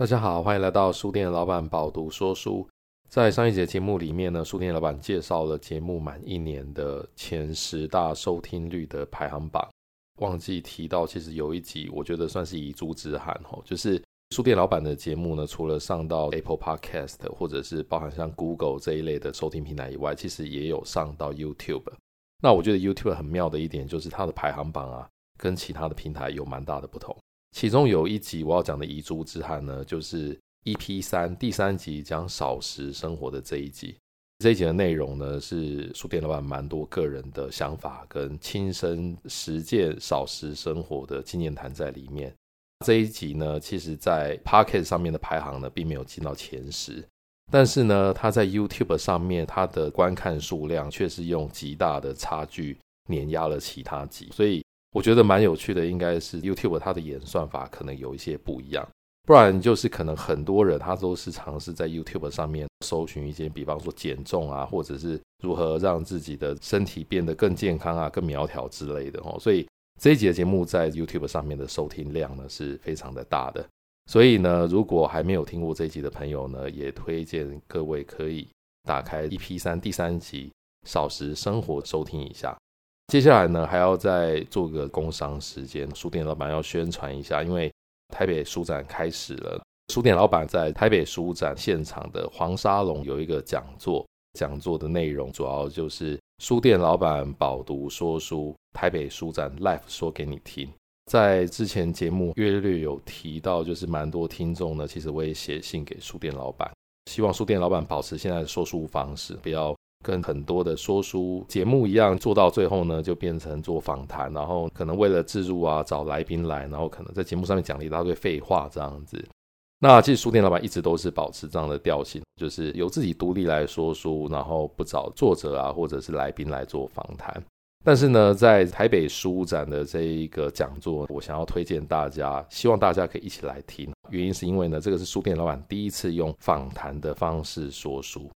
大家好，欢迎来到书店老板饱读说书。在上一节节目里面呢，书店老板介绍了节目满一年的前十大收听率的排行榜。忘记提到，其实有一集我觉得算是遗珠之憾哦，就是书店老板的节目呢，除了上到 Apple Podcast 或者是包含像 Google 这一类的收听平台以外，其实也有上到 YouTube。那我觉得 YouTube 很妙的一点就是它的排行榜啊，跟其他的平台有蛮大的不同。其中有一集我要讲的遗珠之憾呢，就是 EP 三第三集讲少食生活的这一集。这一集的内容呢，是书店老板蛮多个人的想法跟亲身实践少食生活的纪念谈在里面。这一集呢，其实在 Pocket 上面的排行呢，并没有进到前十，但是呢，它在 YouTube 上面它的观看数量却是用极大的差距碾压了其他集，所以。我觉得蛮有趣的，应该是 YouTube 它的演算法可能有一些不一样，不然就是可能很多人他都是尝试在 YouTube 上面搜寻一些，比方说减重啊，或者是如何让自己的身体变得更健康啊、更苗条之类的哦。所以这一集的节目在 YouTube 上面的收听量呢是非常的大的。所以呢，如果还没有听过这一集的朋友呢，也推荐各位可以打开 EP3 第三集少食生活收听一下。接下来呢，还要再做个工商时间，书店老板要宣传一下，因为台北书展开始了。书店老板在台北书展现场的黄沙龙有一个讲座，讲座的内容主要就是书店老板饱读说书，台北书展 Live 说给你听。在之前节目约略有提到，就是蛮多听众呢，其实我也写信给书店老板，希望书店老板保持现在的说书方式，不要。跟很多的说书节目一样，做到最后呢，就变成做访谈，然后可能为了自助啊，找来宾来，然后可能在节目上面讲了一大堆废话这样子。那其实书店老板一直都是保持这样的调性，就是由自己独立来说书，然后不找作者啊或者是来宾来做访谈。但是呢，在台北书展的这一个讲座，我想要推荐大家，希望大家可以一起来听。原因是因为呢，这个是书店老板第一次用访谈的方式说书。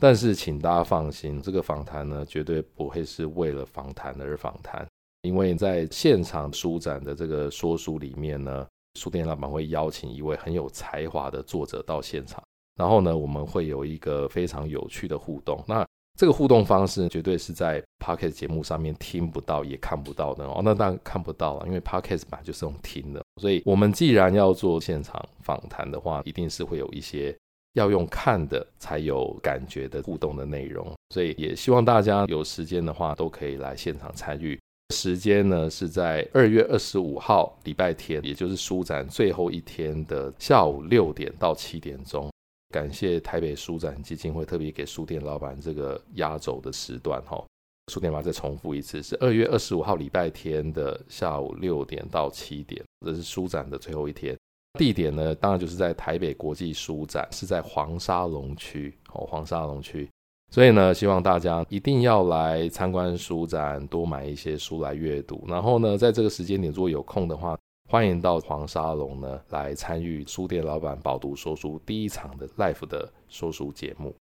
但是，请大家放心，这个访谈呢，绝对不会是为了访谈而访谈，因为在现场书展的这个说书里面呢，书店老板会邀请一位很有才华的作者到现场，然后呢，我们会有一个非常有趣的互动。那这个互动方式绝对是在 Podcast 节目上面听不到也看不到的哦。那当然看不到了，因为 Podcast 本就是用听的，所以我们既然要做现场访谈的话，一定是会有一些。要用看的才有感觉的互动的内容，所以也希望大家有时间的话都可以来现场参与。时间呢是在二月二十五号礼拜天，也就是书展最后一天的下午六点到七点钟。感谢台北书展基金会特别给书店老板这个压轴的时段哈。书店老板再重复一次，是二月二十五号礼拜天的下午六点到七点，这是书展的最后一天。地点呢，当然就是在台北国际书展，是在黄沙龙区哦，黄沙龙区。所以呢，希望大家一定要来参观书展，多买一些书来阅读。然后呢，在这个时间点，如果有空的话，欢迎到黄沙龙呢来参与书店老板饱读说书第一场的 Live 的说书节目。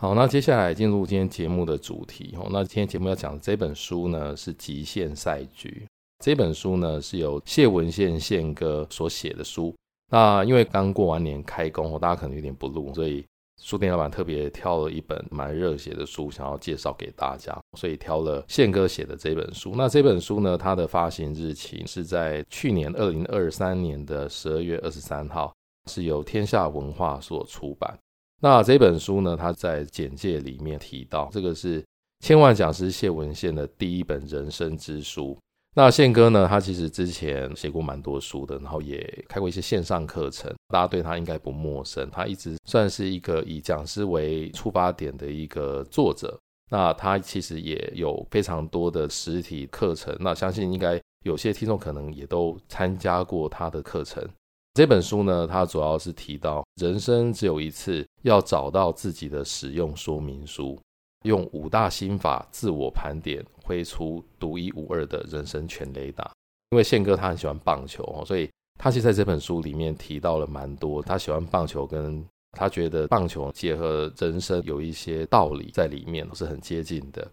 好，那接下来进入今天节目的主题哦。那今天节目要讲的这本书呢，是《极限赛局》。这本书呢，是由谢文宪宪哥所写的书。那因为刚过完年开工，大家可能有点不录，所以书店老板特别挑了一本蛮热血的书，想要介绍给大家，所以挑了宪哥写的这本书。那这本书呢，它的发行日期是在去年二零二三年的十二月二十三号，是由天下文化所出版。那这本书呢，它在简介里面提到，这个是千万讲师谢文宪的第一本人生之书。那宪哥呢，他其实之前写过蛮多书的，然后也开过一些线上课程，大家对他应该不陌生。他一直算是一个以讲师为出发点的一个作者。那他其实也有非常多的实体课程，那相信应该有些听众可能也都参加过他的课程。这本书呢，它主要是提到人生只有一次，要找到自己的使用说明书。用五大心法自我盘点，挥出独一无二的人生全雷打。因为宪哥他很喜欢棒球哦，所以他其实在这本书里面提到了蛮多他喜欢棒球，跟他觉得棒球结合人生有一些道理在里面，是很接近的。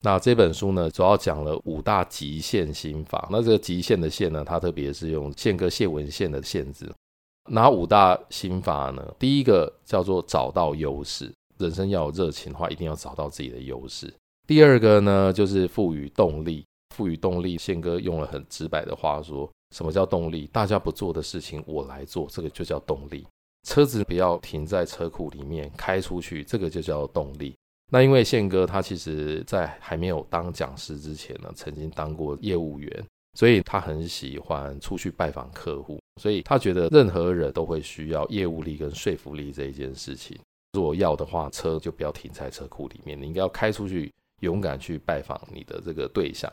那这本书呢，主要讲了五大极限心法。那这个极限的限呢，他特别是用宪哥谢文宪的宪字。哪五大心法呢？第一个叫做找到优势，人生要有热情的话，一定要找到自己的优势。第二个呢，就是赋予动力，赋予动力。宪哥用了很直白的话说，什么叫动力？大家不做的事情，我来做，这个就叫动力。车子不要停在车库里面，开出去，这个就叫动力。那因为宪哥他其实在还没有当讲师之前呢，曾经当过业务员。所以他很喜欢出去拜访客户，所以他觉得任何人都会需要业务力跟说服力这一件事情。如果要的话，车就不要停在车库里面，你应该要开出去，勇敢去拜访你的这个对象。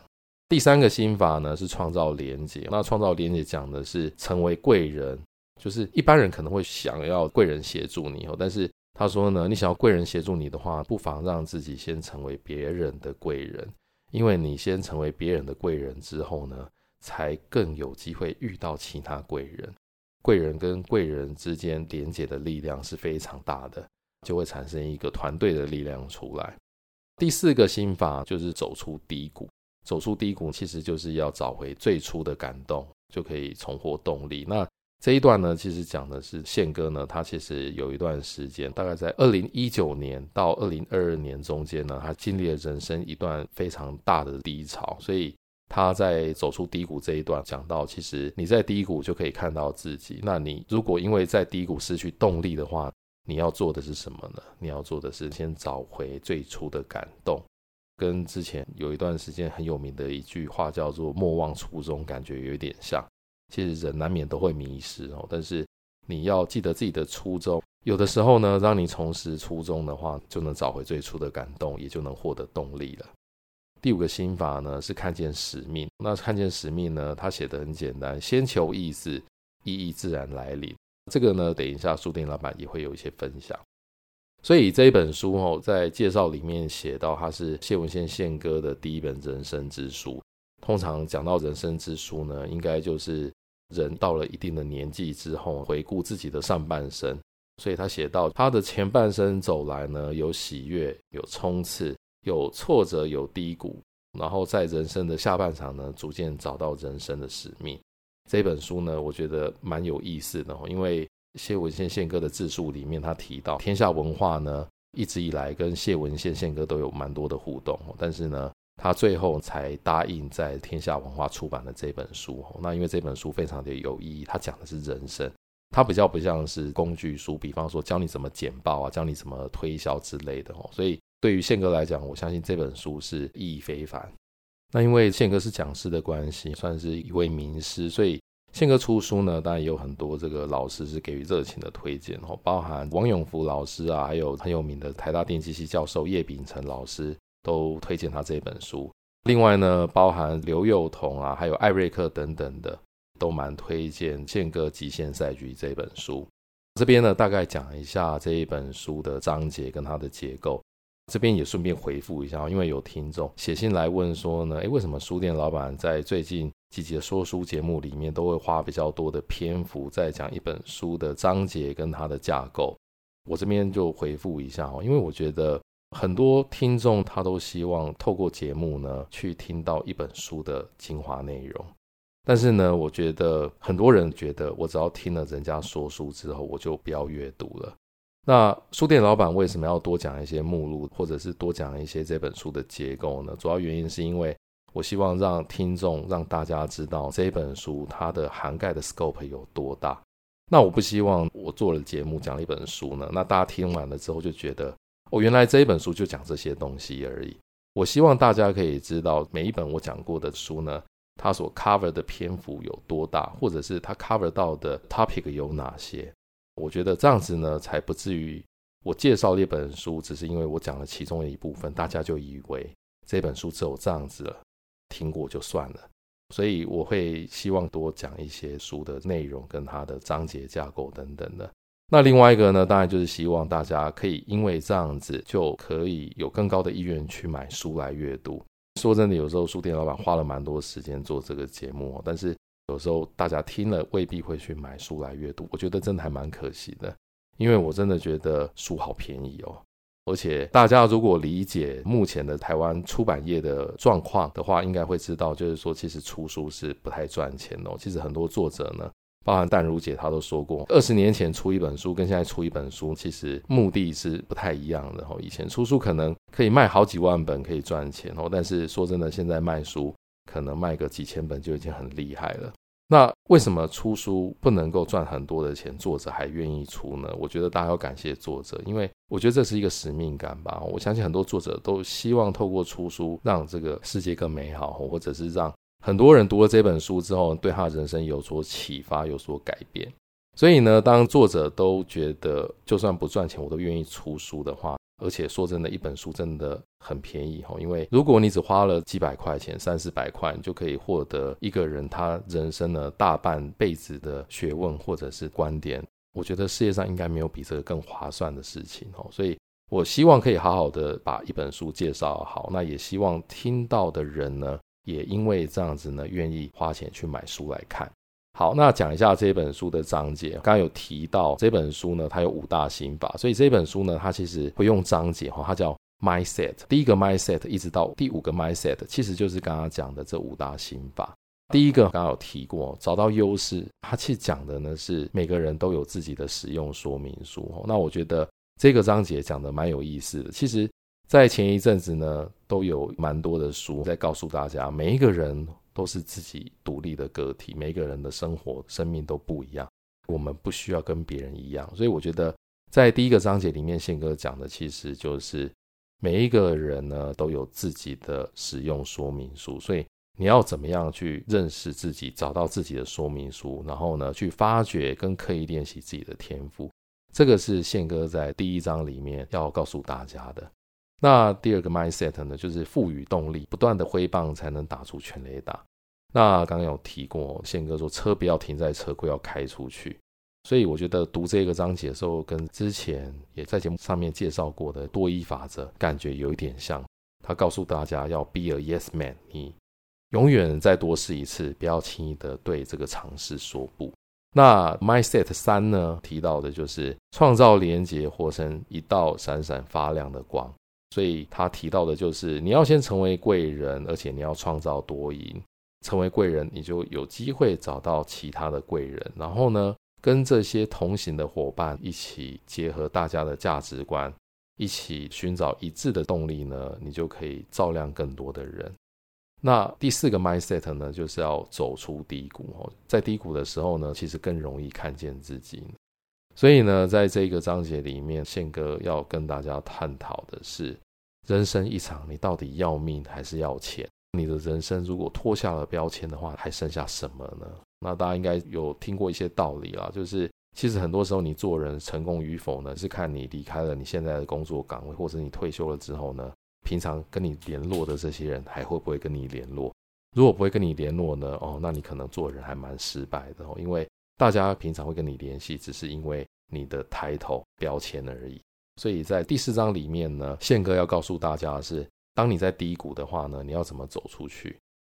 第三个心法呢是创造连接，那创造连接讲的是成为贵人，就是一般人可能会想要贵人协助你哦，但是他说呢，你想要贵人协助你的话，不妨让自己先成为别人的贵人，因为你先成为别人的贵人之后呢。才更有机会遇到其他贵人，贵人跟贵人之间连接的力量是非常大的，就会产生一个团队的力量出来。第四个心法就是走出低谷，走出低谷其实就是要找回最初的感动，就可以重获动力。那这一段呢，其实讲的是宪哥呢，他其实有一段时间，大概在二零一九年到二零二二年中间呢，他经历了人生一段非常大的低潮，所以。他在走出低谷这一段讲到，其实你在低谷就可以看到自己。那你如果因为在低谷失去动力的话，你要做的是什么呢？你要做的是先找回最初的感动，跟之前有一段时间很有名的一句话叫做“莫忘初衷”，感觉有点像。其实人难免都会迷失哦，但是你要记得自己的初衷。有的时候呢，让你重拾初衷的话，就能找回最初的感动，也就能获得动力了。第五个心法呢，是看见使命。那看见使命呢，他写的很简单，先求意思，意义自然来临。这个呢，等一下书店老板也会有一些分享。所以这一本书哦，在介绍里面写到，它是谢文宪宪哥的第一本人生之书。通常讲到人生之书呢，应该就是人到了一定的年纪之后，回顾自己的上半生。所以他写到，他的前半生走来呢，有喜悦，有冲刺。有挫折，有低谷，然后在人生的下半场呢，逐渐找到人生的使命。这本书呢，我觉得蛮有意思的，因为谢文宪宪哥的自述里面，他提到天下文化呢，一直以来跟谢文宪宪哥都有蛮多的互动，但是呢，他最后才答应在天下文化出版的这本书。那因为这本书非常的有意义，他讲的是人生，他比较不像是工具书，比方说教你怎么简报啊，教你怎么推销之类的哦，所以。对于宪哥来讲，我相信这本书是意义非凡。那因为宪哥是讲师的关系，算是一位名师，所以宪哥出书呢，当然也有很多这个老师是给予热情的推荐哦，包含王永福老师啊，还有很有名的台大电机系教授叶秉成老师都推荐他这本书。另外呢，包含刘幼彤啊，还有艾瑞克等等的，都蛮推荐宪哥《极限赛局》这本书。这边呢，大概讲一下这一本书的章节跟它的结构。这边也顺便回复一下，因为有听众写信来问说呢，诶，为什么书店老板在最近几集的说书节目里面都会花比较多的篇幅在讲一本书的章节跟它的架构？我这边就回复一下哦，因为我觉得很多听众他都希望透过节目呢去听到一本书的精华内容，但是呢，我觉得很多人觉得我只要听了人家说书之后，我就不要阅读了。那书店老板为什么要多讲一些目录，或者是多讲一些这本书的结构呢？主要原因是因为我希望让听众、让大家知道这本书它的涵盖的 scope 有多大。那我不希望我做了节目讲了一本书呢，那大家听完了之后就觉得，哦，原来这一本书就讲这些东西而已。我希望大家可以知道每一本我讲过的书呢，它所 cover 的篇幅有多大，或者是它 cover 到的 topic 有哪些。我觉得这样子呢，才不至于我介绍了一本书，只是因为我讲了其中的一部分，大家就以为这本书只有这样子了，听过就算了。所以我会希望多讲一些书的内容跟它的章节架构等等的。那另外一个呢，当然就是希望大家可以因为这样子就可以有更高的意愿去买书来阅读。说真的，有时候书店老板花了蛮多时间做这个节目，但是。有时候大家听了未必会去买书来阅读，我觉得真的还蛮可惜的，因为我真的觉得书好便宜哦，而且大家如果理解目前的台湾出版业的状况的话，应该会知道，就是说其实出书是不太赚钱哦。其实很多作者呢，包含淡如姐她都说过，二十年前出一本书跟现在出一本书，其实目的是不太一样的。以前出书可能可以卖好几万本，可以赚钱哦，但是说真的，现在卖书可能卖个几千本就已经很厉害了。那为什么出书不能够赚很多的钱，作者还愿意出呢？我觉得大家要感谢作者，因为我觉得这是一个使命感吧。我相信很多作者都希望透过出书让这个世界更美好，或者是让很多人读了这本书之后对他人生有所启发、有所改变。所以呢，当作者都觉得就算不赚钱，我都愿意出书的话。而且说真的，一本书真的很便宜哈，因为如果你只花了几百块钱、三四百块，你就可以获得一个人他人生的大半辈子的学问或者是观点，我觉得世界上应该没有比这个更划算的事情哈。所以我希望可以好好的把一本书介绍好，那也希望听到的人呢，也因为这样子呢，愿意花钱去买书来看。好，那讲一下这本书的章节。刚刚有提到这本书呢，它有五大心法，所以这本书呢，它其实不用章节哈，它叫 mindset。第一个 mindset 一直到第五个 mindset，其实就是刚刚讲的这五大心法。第一个刚刚有提过，找到优势，它其实讲的呢是每个人都有自己的使用说明书。那我觉得这个章节讲的蛮有意思的。其实，在前一阵子呢，都有蛮多的书在告诉大家，每一个人。都是自己独立的个体，每个人的生活、生命都不一样，我们不需要跟别人一样。所以我觉得，在第一个章节里面，宪哥讲的其实就是每一个人呢都有自己的使用说明书，所以你要怎么样去认识自己，找到自己的说明书，然后呢去发掘跟刻意练习自己的天赋，这个是宪哥在第一章里面要告诉大家的。那第二个 mindset 呢，就是赋予动力，不断的挥棒才能打出全垒打。那刚刚有提过，宪哥说车不要停在车库，要开出去。所以我觉得读这个章节的时候，跟之前也在节目上面介绍过的多一法则，感觉有一点像。他告诉大家要 be a yes man，你永远再多试一次，不要轻易的对这个尝试说不。那 mindset 三呢，提到的就是创造连接，活成一道闪闪发亮的光。所以他提到的就是，你要先成为贵人，而且你要创造多赢。成为贵人，你就有机会找到其他的贵人，然后呢，跟这些同行的伙伴一起结合大家的价值观，一起寻找一致的动力呢，你就可以照亮更多的人。那第四个 mindset 呢，就是要走出低谷哦，在低谷的时候呢，其实更容易看见自己。所以呢，在这个章节里面，宪哥要跟大家探讨的是。人生一场，你到底要命还是要钱？你的人生如果脱下了标签的话，还剩下什么呢？那大家应该有听过一些道理啦，就是其实很多时候你做人成功与否呢，是看你离开了你现在的工作岗位，或者你退休了之后呢，平常跟你联络的这些人还会不会跟你联络？如果不会跟你联络呢，哦，那你可能做人还蛮失败的哦，因为大家平常会跟你联系，只是因为你的抬头标签而已。所以在第四章里面呢，宪哥要告诉大家的是，当你在低谷的话呢，你要怎么走出去？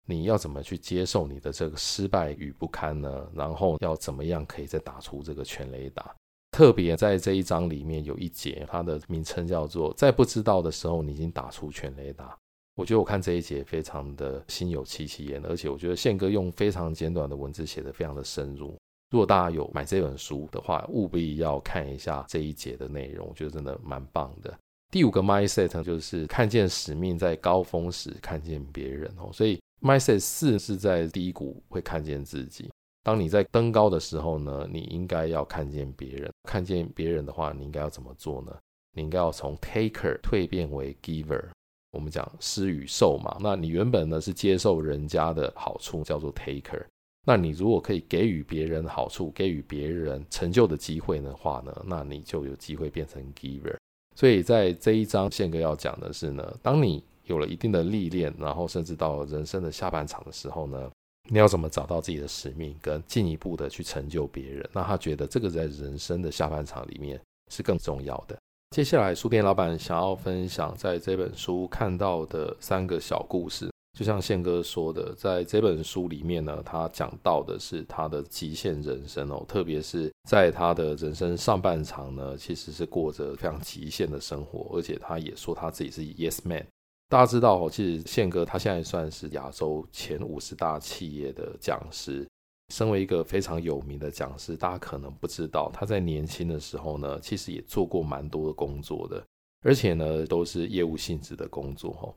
你要怎么去接受你的这个失败与不堪呢？然后要怎么样可以再打出这个全垒打？特别在这一章里面有一节，它的名称叫做“在不知道的时候，你已经打出全垒打”。我觉得我看这一节非常的心有戚戚焉，而且我觉得宪哥用非常简短的文字写得非常的深入。如果大家有买这本书的话，务必要看一下这一节的内容，我觉得真的蛮棒的。第五个 mindset 就是看见使命，在高峰时看见别人哦。所以 mindset 四是在低谷会看见自己。当你在登高的时候呢，你应该要看见别人。看见别人的话，你应该要怎么做呢？你应该要从 taker 蜕变为 giver。我们讲施与受嘛，那你原本呢是接受人家的好处，叫做 taker。那你如果可以给予别人好处，给予别人成就的机会的话呢，那你就有机会变成 giver。所以在这一章，宪哥要讲的是呢，当你有了一定的历练，然后甚至到人生的下半场的时候呢，你要怎么找到自己的使命，跟进一步的去成就别人？那他觉得这个在人生的下半场里面是更重要的。接下来，书店老板想要分享在这本书看到的三个小故事。就像宪哥说的，在这本书里面呢，他讲到的是他的极限人生哦，特别是在他的人生上半场呢，其实是过着非常极限的生活，而且他也说他自己是 Yes Man。大家知道哦，其实宪哥他现在算是亚洲前五十大企业的讲师，身为一个非常有名的讲师，大家可能不知道，他在年轻的时候呢，其实也做过蛮多的工作的，而且呢，都是业务性质的工作哈。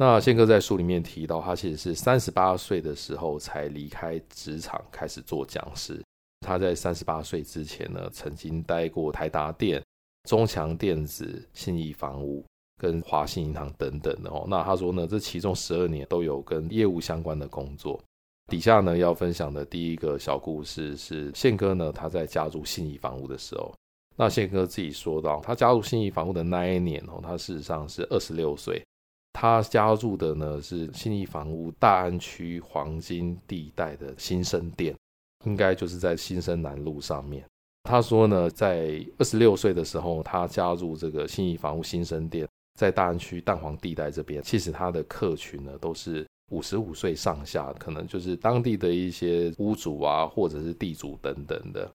那宪哥在书里面提到，他其实是三十八岁的时候才离开职场，开始做讲师。他在三十八岁之前呢，曾经待过台达电、中强电子、信义房屋跟华信银行等等的哦。那他说呢，这其中十二年都有跟业务相关的工作。底下呢要分享的第一个小故事是宪哥呢，他在加入信义房屋的时候，那宪哥自己说到，他加入信义房屋的那一年哦，他事实上是二十六岁，他加入的呢是信义房屋大安区黄金地带的新生店，应该就是在新生南路上面。他说呢，在二十六岁的时候，他加入这个信义房屋新生店，在大安区蛋黄地带这边，其实他的客群呢都是。五十五岁上下，可能就是当地的一些屋主啊，或者是地主等等的。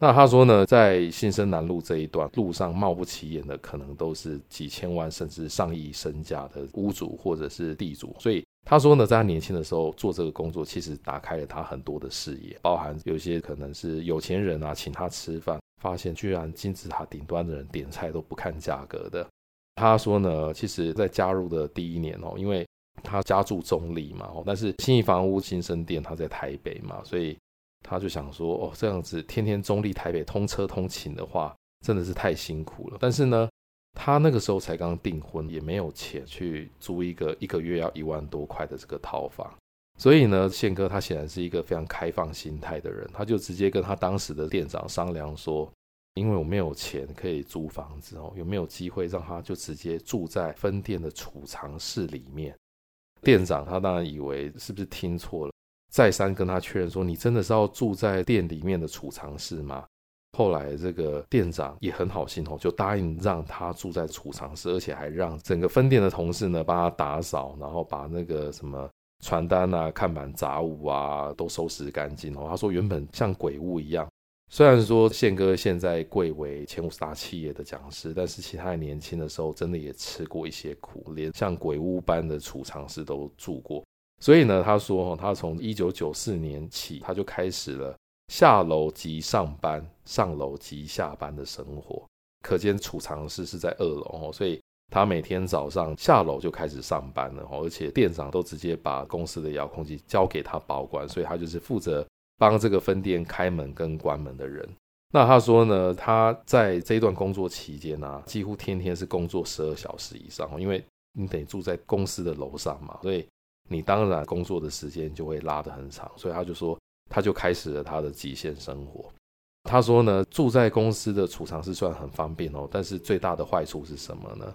那他说呢，在新生南路这一段路上，貌不起眼的，可能都是几千万甚至上亿身价的屋主或者是地主。所以他说呢，在他年轻的时候做这个工作，其实打开了他很多的视野，包含有些可能是有钱人啊，请他吃饭，发现居然金字塔顶端的人点菜都不看价格的。他说呢，其实在加入的第一年哦，因为他家住中坜嘛，但是新义房屋新生店他在台北嘛，所以他就想说，哦，这样子天天中立台北通车通勤的话，真的是太辛苦了。但是呢，他那个时候才刚订婚，也没有钱去租一个一个月要一万多块的这个套房，所以呢，宪哥他显然是一个非常开放心态的人，他就直接跟他当时的店长商量说，因为我没有钱可以租房子哦，有没有机会让他就直接住在分店的储藏室里面？店长他当然以为是不是听错了，再三跟他确认说：“你真的是要住在店里面的储藏室吗？”后来这个店长也很好心哦，就答应让他住在储藏室，而且还让整个分店的同事呢帮他打扫，然后把那个什么传单啊、看板杂物啊都收拾干净哦。他说原本像鬼屋一样。虽然说宪哥现在贵为前五十大企业的讲师，但是其他年轻的时候真的也吃过一些苦，连像鬼屋般的储藏室都住过。所以呢，他说他从一九九四年起，他就开始了下楼即上班，上楼即下班的生活。可见储藏室是在二楼，哦所以他每天早上下楼就开始上班了，而且店长都直接把公司的遥控器交给他保管，所以他就是负责。帮这个分店开门跟关门的人，那他说呢，他在这一段工作期间呢、啊，几乎天天是工作十二小时以上，因为你得住在公司的楼上嘛，所以你当然工作的时间就会拉得很长，所以他就说，他就开始了他的极限生活。他说呢，住在公司的储藏室算很方便哦，但是最大的坏处是什么呢？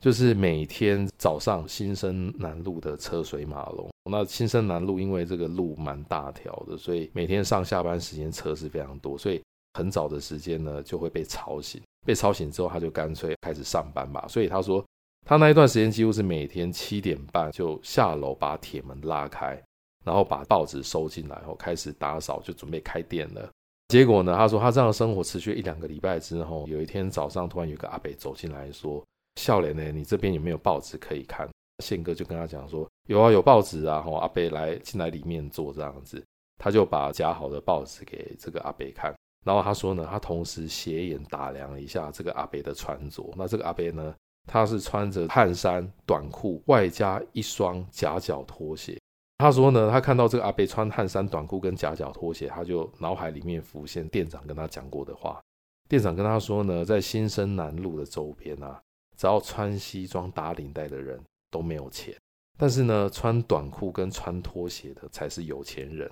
就是每天早上新生南路的车水马龙。那新生南路因为这个路蛮大条的，所以每天上下班时间车是非常多，所以很早的时间呢就会被吵醒。被吵醒之后，他就干脆开始上班吧。所以他说，他那一段时间几乎是每天七点半就下楼把铁门拉开，然后把报纸收进来后开始打扫，就准备开店了。结果呢，他说他这样的生活持续一两个礼拜之后，有一天早上突然有个阿伯走进来说。笑脸呢？你这边有没有报纸可以看？宪哥就跟他讲说：“有啊，有报纸啊。”阿伯来进来里面坐这样子，他就把夹好的报纸给这个阿伯看。然后他说呢，他同时斜眼打量了一下这个阿伯的穿着。那这个阿伯呢，他是穿着汗衫、短裤，外加一双夹脚拖鞋。他说呢，他看到这个阿贝穿汗衫、短裤跟夹脚拖鞋，他就脑海里面浮现店长跟他讲过的话。店长跟他说呢，在新生南路的周边啊。只要穿西装打领带的人都没有钱，但是呢，穿短裤跟穿拖鞋的才是有钱人。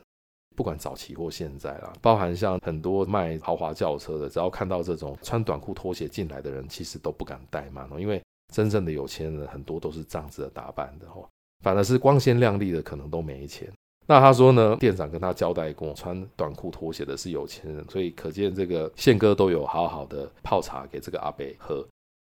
不管早期或现在啦，包含像很多卖豪华轿车的，只要看到这种穿短裤拖鞋进来的人，其实都不敢怠慢哦，因为真正的有钱人很多都是这样子的打扮的哦，反而是光鲜亮丽的可能都没钱。那他说呢，店长跟他交代过，穿短裤拖鞋的是有钱人，所以可见这个宪哥都有好好的泡茶给这个阿伯喝。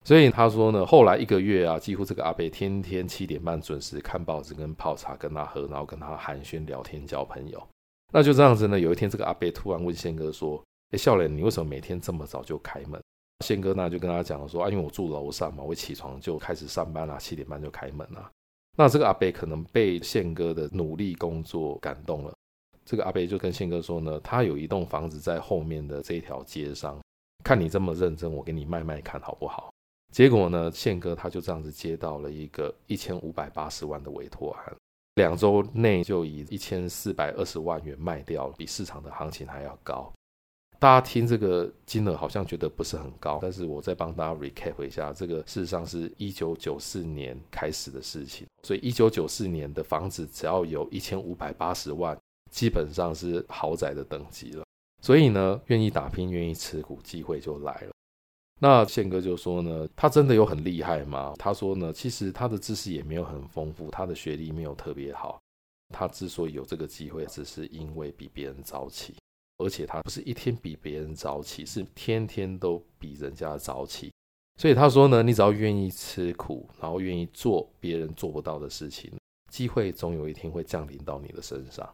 所以他说呢，后来一个月啊，几乎这个阿伯天天七点半准时看报纸跟泡茶跟他喝，然后跟他寒暄聊天交朋友。那就这样子呢，有一天这个阿伯突然问宪哥说：“哎，笑脸，你为什么每天这么早就开门？”宪哥呢就跟他讲说：“啊，因为我住楼上嘛，我起床就开始上班啦，七点半就开门啦。”那这个阿伯可能被宪哥的努力工作感动了，这个阿伯就跟宪哥说呢，他有一栋房子在后面的这条街上，看你这么认真，我给你卖卖看好不好？结果呢，宪哥他就这样子接到了一个一千五百八十万的委托案，两周内就以一千四百二十万元卖掉了，比市场的行情还要高。大家听这个金额好像觉得不是很高，但是我再帮大家 recap 一下，这个事实上是一九九四年开始的事情，所以一九九四年的房子只要有一千五百八十万，基本上是豪宅的等级了。所以呢，愿意打拼、愿意持股，机会就来了。那宪哥就说呢，他真的有很厉害吗？他说呢，其实他的知识也没有很丰富，他的学历没有特别好，他之所以有这个机会，只是因为比别人早起。而且他不是一天比别人早起，是天天都比人家早起。所以他说呢，你只要愿意吃苦，然后愿意做别人做不到的事情，机会总有一天会降临到你的身上。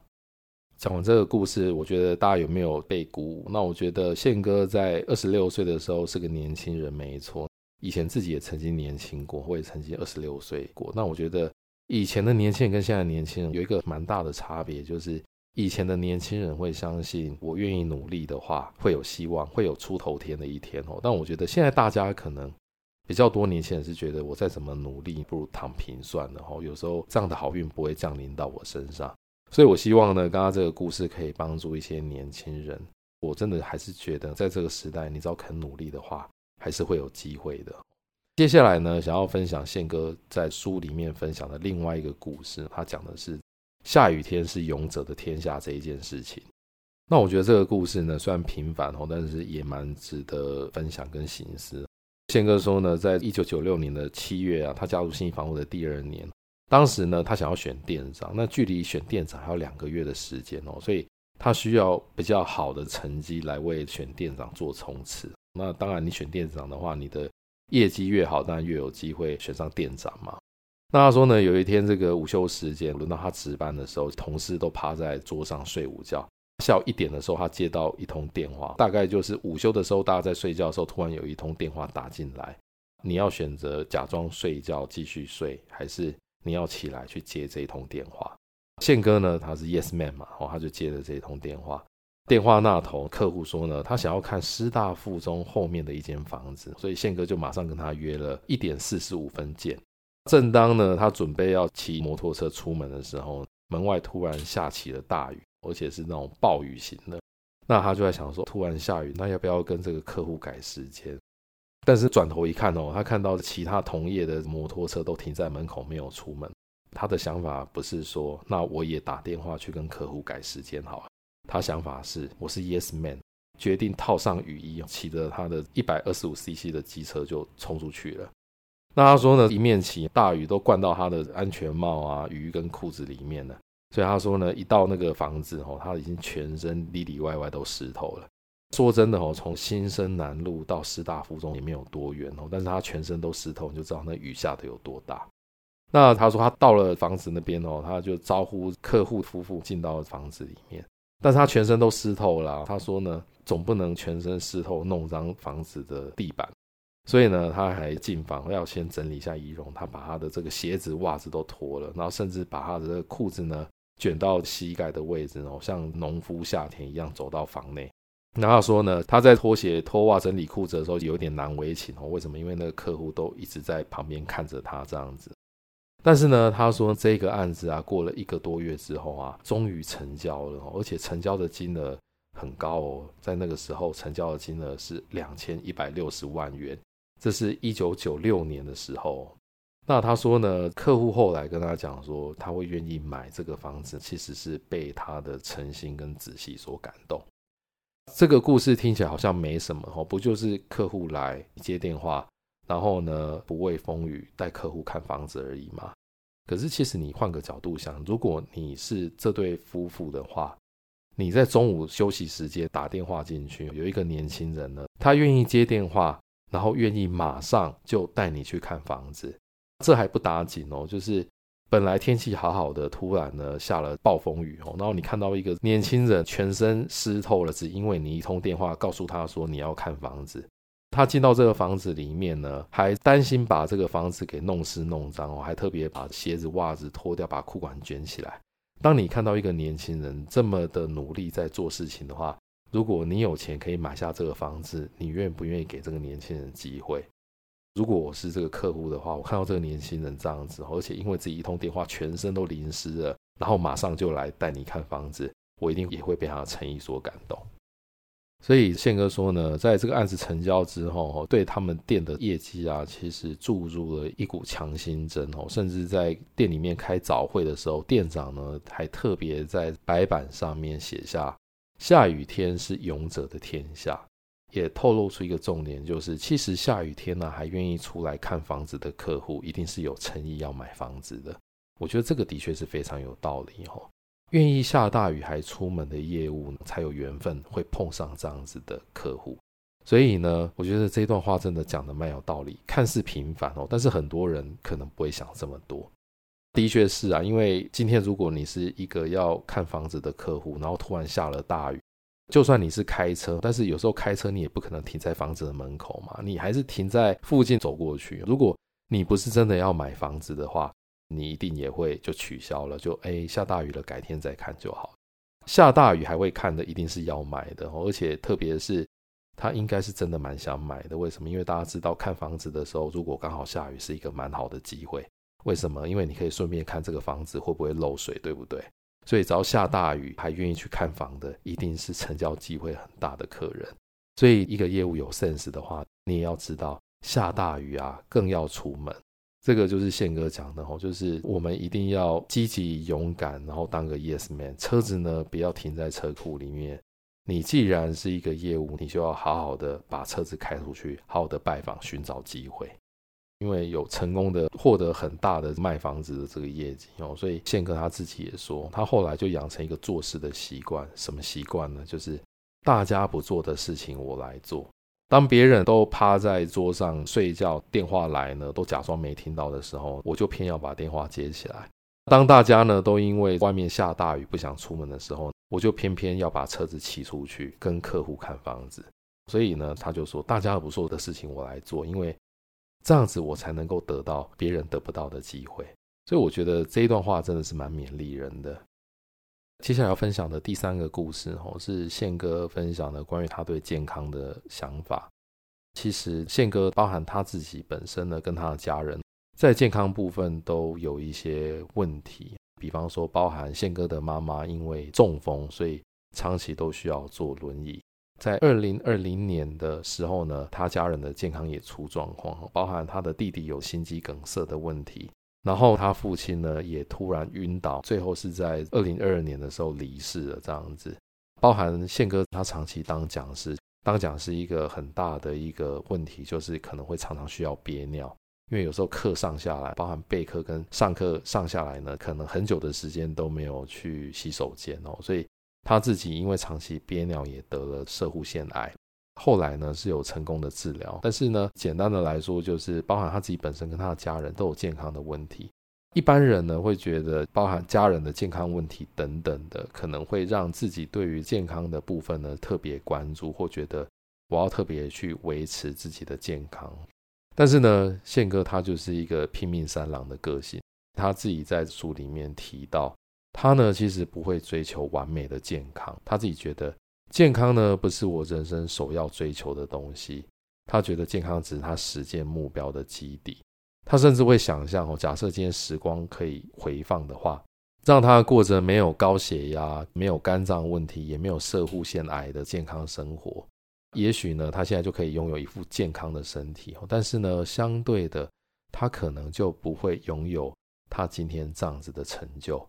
讲完这个故事，我觉得大家有没有被鼓舞？那我觉得宪哥在二十六岁的时候是个年轻人，没错。以前自己也曾经年轻过，我也曾经二十六岁过。那我觉得以前的年轻人跟现在的年轻人有一个蛮大的差别，就是。以前的年轻人会相信，我愿意努力的话，会有希望，会有出头天的一天哦。但我觉得现在大家可能比较多年轻人是觉得，我再怎么努力，不如躺平算了哦。有时候这样的好运不会降临到我身上，所以我希望呢，刚刚这个故事可以帮助一些年轻人。我真的还是觉得，在这个时代，你只要肯努力的话，还是会有机会的。接下来呢，想要分享宪哥在书里面分享的另外一个故事，他讲的是。下雨天是勇者的天下这一件事情，那我觉得这个故事呢，虽然平凡哦，但是也蛮值得分享跟省思。宪哥说呢，在一九九六年的七月啊，他加入新房屋的第二年，当时呢，他想要选店长，那距离选店长还有两个月的时间哦，所以他需要比较好的成绩来为选店长做冲刺。那当然，你选店长的话，你的业绩越好，当然越有机会选上店长嘛。那他说呢，有一天这个午休时间，轮到他值班的时候，同事都趴在桌上睡午觉。下午一点的时候，他接到一通电话，大概就是午休的时候，大家在睡觉的时候，突然有一通电话打进来。你要选择假装睡觉继续睡，还是你要起来去接这一通电话？宪哥呢，他是 Yes Man 嘛，哦，他就接了这一通电话。电话那头客户说呢，他想要看师大附中后面的一间房子，所以宪哥就马上跟他约了一点四十五分见。正当呢，他准备要骑摩托车出门的时候，门外突然下起了大雨，而且是那种暴雨型的。那他就在想说，突然下雨，那要不要跟这个客户改时间？但是转头一看哦，他看到其他同业的摩托车都停在门口没有出门。他的想法不是说，那我也打电话去跟客户改时间好了。他想法是，我是 Yes Man，决定套上雨衣，骑着他的一百二十五 CC 的机车就冲出去了。那他说呢，一面骑，大雨都灌到他的安全帽啊、雨衣跟裤子里面了。所以他说呢，一到那个房子哦，他已经全身里里外外都湿透了。说真的哦，从新生南路到师大附中也没有多远哦，但是他全身都湿透，你就知道那雨下的有多大。那他说他到了房子那边哦，他就招呼客户夫妇进到房子里面，但是他全身都湿透了。他说呢，总不能全身湿透弄脏房子的地板。所以呢，他还进房要先整理一下仪容。他把他的这个鞋子、袜子都脱了，然后甚至把他的裤子呢卷到膝盖的位置，哦，像农夫下田一样走到房内。然后说呢，他在脱鞋、脱袜、整理裤子的时候有点难为情哦。为什么？因为那个客户都一直在旁边看着他这样子。但是呢，他说这个案子啊，过了一个多月之后啊，终于成交了，而且成交的金额很高哦，在那个时候成交的金额是两千一百六十万元。这是一九九六年的时候，那他说呢，客户后来跟他讲说，他会愿意买这个房子，其实是被他的诚心跟仔细所感动。这个故事听起来好像没什么哦，不就是客户来接电话，然后呢，不畏风雨带客户看房子而已嘛？可是其实你换个角度想，如果你是这对夫妇的话，你在中午休息时间打电话进去，有一个年轻人呢，他愿意接电话。然后愿意马上就带你去看房子，这还不打紧哦，就是本来天气好好的，突然呢下了暴风雨哦，然后你看到一个年轻人全身湿透了，只因为你一通电话告诉他说你要看房子，他进到这个房子里面呢，还担心把这个房子给弄湿弄脏哦，还特别把鞋子袜子脱掉，把裤管卷起来，当你看到一个年轻人这么的努力在做事情的话，如果你有钱可以买下这个房子，你愿不愿意给这个年轻人机会？如果我是这个客户的话，我看到这个年轻人这样子，而且因为自己一通电话全身都淋湿了，然后马上就来带你看房子，我一定也会被他的诚意所感动。所以宪哥说呢，在这个案子成交之后，对他们店的业绩啊，其实注入了一股强心针哦。甚至在店里面开早会的时候，店长呢还特别在白板上面写下“下雨天是勇者的天下”。也透露出一个重点，就是其实下雨天呢，还愿意出来看房子的客户，一定是有诚意要买房子的。我觉得这个的确是非常有道理哦。愿意下大雨还出门的业务，才有缘分会碰上这样子的客户。所以呢，我觉得这段话真的讲的蛮有道理，看似平凡哦，但是很多人可能不会想这么多。的确是啊，因为今天如果你是一个要看房子的客户，然后突然下了大雨。就算你是开车，但是有时候开车你也不可能停在房子的门口嘛，你还是停在附近走过去。如果你不是真的要买房子的话，你一定也会就取消了，就哎下大雨了，改天再看就好。下大雨还会看的，一定是要买的，而且特别是他应该是真的蛮想买的。为什么？因为大家知道看房子的时候，如果刚好下雨是一个蛮好的机会。为什么？因为你可以顺便看这个房子会不会漏水，对不对？所以，只要下大雨还愿意去看房的，一定是成交机会很大的客人。所以，一个业务有 sense 的话，你也要知道下大雨啊，更要出门。这个就是宪哥讲的哦，就是我们一定要积极勇敢，然后当个 yes man。车子呢，不要停在车库里面。你既然是一个业务，你就要好好的把车子开出去，好好的拜访，寻找机会。因为有成功的获得很大的卖房子的这个业绩哦，所以宪哥他自己也说，他后来就养成一个做事的习惯。什么习惯呢？就是大家不做的事情我来做。当别人都趴在桌上睡觉，电话来呢都假装没听到的时候，我就偏要把电话接起来。当大家呢都因为外面下大雨不想出门的时候，我就偏偏要把车子骑出去跟客户看房子。所以呢，他就说大家不做的事情我来做，因为。这样子我才能够得到别人得不到的机会，所以我觉得这一段话真的是蛮勉励人的。接下来要分享的第三个故事哦，是宪哥分享的关于他对健康的想法。其实宪哥包含他自己本身呢，跟他的家人在健康部分都有一些问题，比方说包含宪哥的妈妈因为中风，所以长期都需要坐轮椅。在二零二零年的时候呢，他家人的健康也出状况，包含他的弟弟有心肌梗塞的问题，然后他父亲呢也突然晕倒，最后是在二零二二年的时候离世了。这样子，包含宪哥他长期当讲师，当讲师一个很大的一个问题就是可能会常常需要憋尿，因为有时候课上下来，包含备课跟上课上下来呢，可能很久的时间都没有去洗手间哦，所以。他自己因为长期憋尿，也得了摄护腺癌，后来呢是有成功的治疗，但是呢，简单的来说，就是包含他自己本身跟他的家人都有健康的问题。一般人呢会觉得，包含家人的健康问题等等的，可能会让自己对于健康的部分呢特别关注，或觉得我要特别去维持自己的健康。但是呢，宪哥他就是一个拼命三郎的个性，他自己在书里面提到。他呢，其实不会追求完美的健康，他自己觉得健康呢不是我人生首要追求的东西。他觉得健康只是他实践目标的基底。他甚至会想象哦，假设今天时光可以回放的话，让他过着没有高血压、没有肝脏问题、也没有射护腺癌的健康生活，也许呢，他现在就可以拥有一副健康的身体。但是呢，相对的，他可能就不会拥有他今天这样子的成就。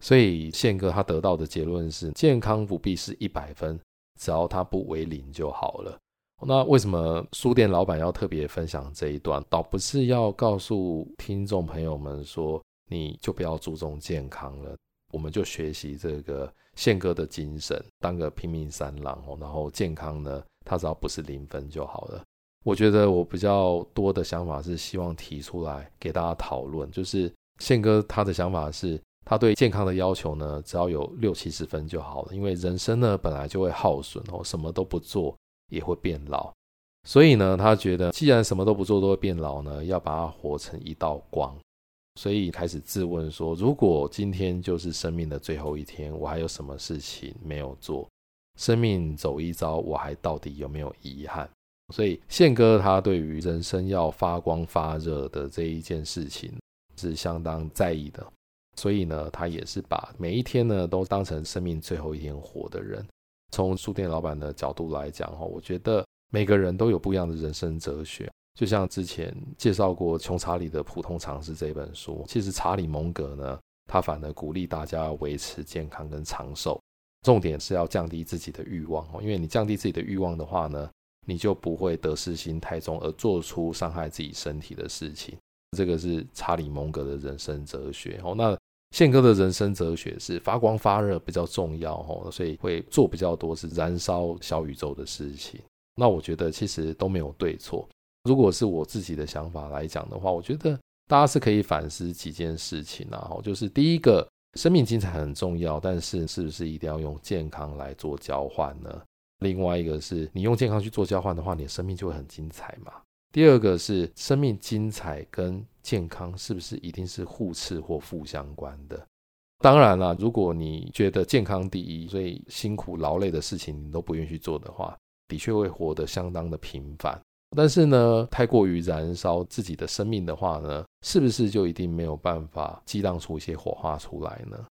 所以宪哥他得到的结论是，健康不必是一百分，只要他不为零就好了。那为什么书店老板要特别分享这一段？倒不是要告诉听众朋友们说，你就不要注重健康了，我们就学习这个宪哥的精神，当个拼命三郎哦。然后健康呢，他只要不是零分就好了。我觉得我比较多的想法是希望提出来给大家讨论，就是宪哥他的想法是。他对健康的要求呢，只要有六七十分就好了。因为人生呢本来就会耗损哦，什么都不做也会变老。所以呢，他觉得既然什么都不做都会变老呢，要把它活成一道光。所以开始自问说：如果今天就是生命的最后一天，我还有什么事情没有做？生命走一遭，我还到底有没有遗憾？所以宪哥他对于人生要发光发热的这一件事情是相当在意的，所以呢，他也是把每一天呢都当成生命最后一天活的人。从书店老板的角度来讲哈，我觉得每个人都有不一样的人生哲学。就像之前介绍过《穷查理的普通常识》这本书，其实查理蒙格呢，他反而鼓励大家维持健康跟长寿，重点是要降低自己的欲望哦，因为你降低自己的欲望的话呢，你就不会得失心太重而做出伤害自己身体的事情。这个是查理蒙格的人生哲学哦。那宪哥的人生哲学是发光发热比较重要哦，所以会做比较多是燃烧小宇宙的事情。那我觉得其实都没有对错。如果是我自己的想法来讲的话，我觉得大家是可以反思几件事情啊，就是第一个，生命精彩很重要，但是是不是一定要用健康来做交换呢？另外一个是你用健康去做交换的话，你的生命就会很精彩嘛。第二个是生命精彩跟健康是不是一定是互斥或负相关的？当然了，如果你觉得健康第一，所以辛苦劳累的事情你都不愿意去做的话，的确会活得相当的平凡。但是呢，太过于燃烧自己的生命的话呢，是不是就一定没有办法激荡出一些火花出来呢？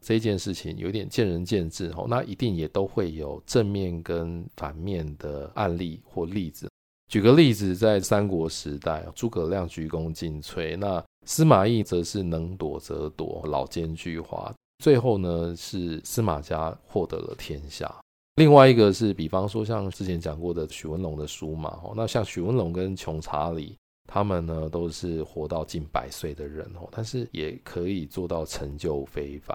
这件事情有点见仁见智哦。那一定也都会有正面跟反面的案例或例子。举个例子，在三国时代，诸葛亮鞠躬尽瘁，那司马懿则是能躲则躲，老奸巨猾，最后呢是司马家获得了天下。另外一个是，比方说像之前讲过的许文龙的书嘛，那像许文龙跟穷查理，他们呢都是活到近百岁的人哦，但是也可以做到成就非凡。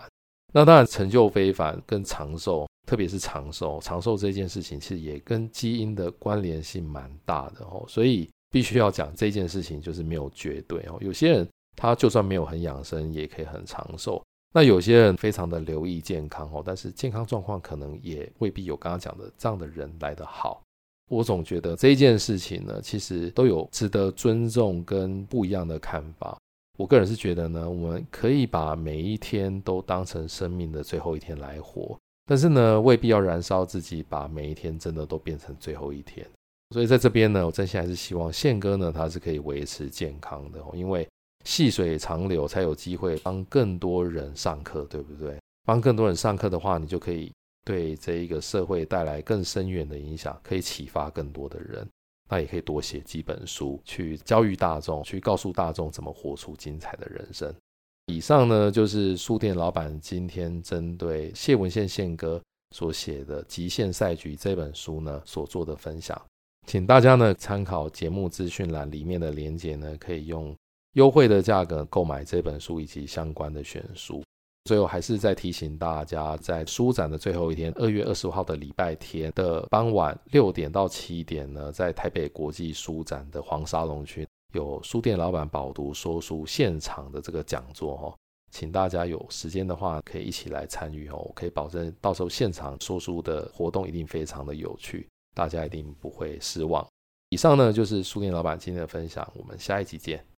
那当然，成就非凡跟长寿，特别是长寿，长寿这件事情其实也跟基因的关联性蛮大的哦，所以必须要讲这件事情就是没有绝对哦，有些人他就算没有很养生，也可以很长寿。那有些人非常的留意健康哦，但是健康状况可能也未必有刚刚讲的这样的人来得好。我总觉得这件事情呢，其实都有值得尊重跟不一样的看法。我个人是觉得呢，我们可以把每一天都当成生命的最后一天来活，但是呢，未必要燃烧自己，把每一天真的都变成最后一天。所以在这边呢，我真心还是希望宪哥呢，他是可以维持健康的，因为。细水长流，才有机会帮更多人上课，对不对？帮更多人上课的话，你就可以对这一个社会带来更深远的影响，可以启发更多的人。那也可以多写几本书，去教育大众，去告诉大众怎么活出精彩的人生。以上呢，就是书店老板今天针对谢文宪宪哥所写的《极限赛局》这本书呢所做的分享，请大家呢参考节目资讯栏里面的连结呢，可以用。优惠的价格购买这本书以及相关的选书。最后还是再提醒大家，在书展的最后一天，二月二十五号的礼拜天的傍晚六点到七点呢，在台北国际书展的黄沙龙区有书店老板饱读说书现场的这个讲座哦，请大家有时间的话可以一起来参与哦，我可以保证到时候现场说书的活动一定非常的有趣，大家一定不会失望。以上呢就是书店老板今天的分享，我们下一集见。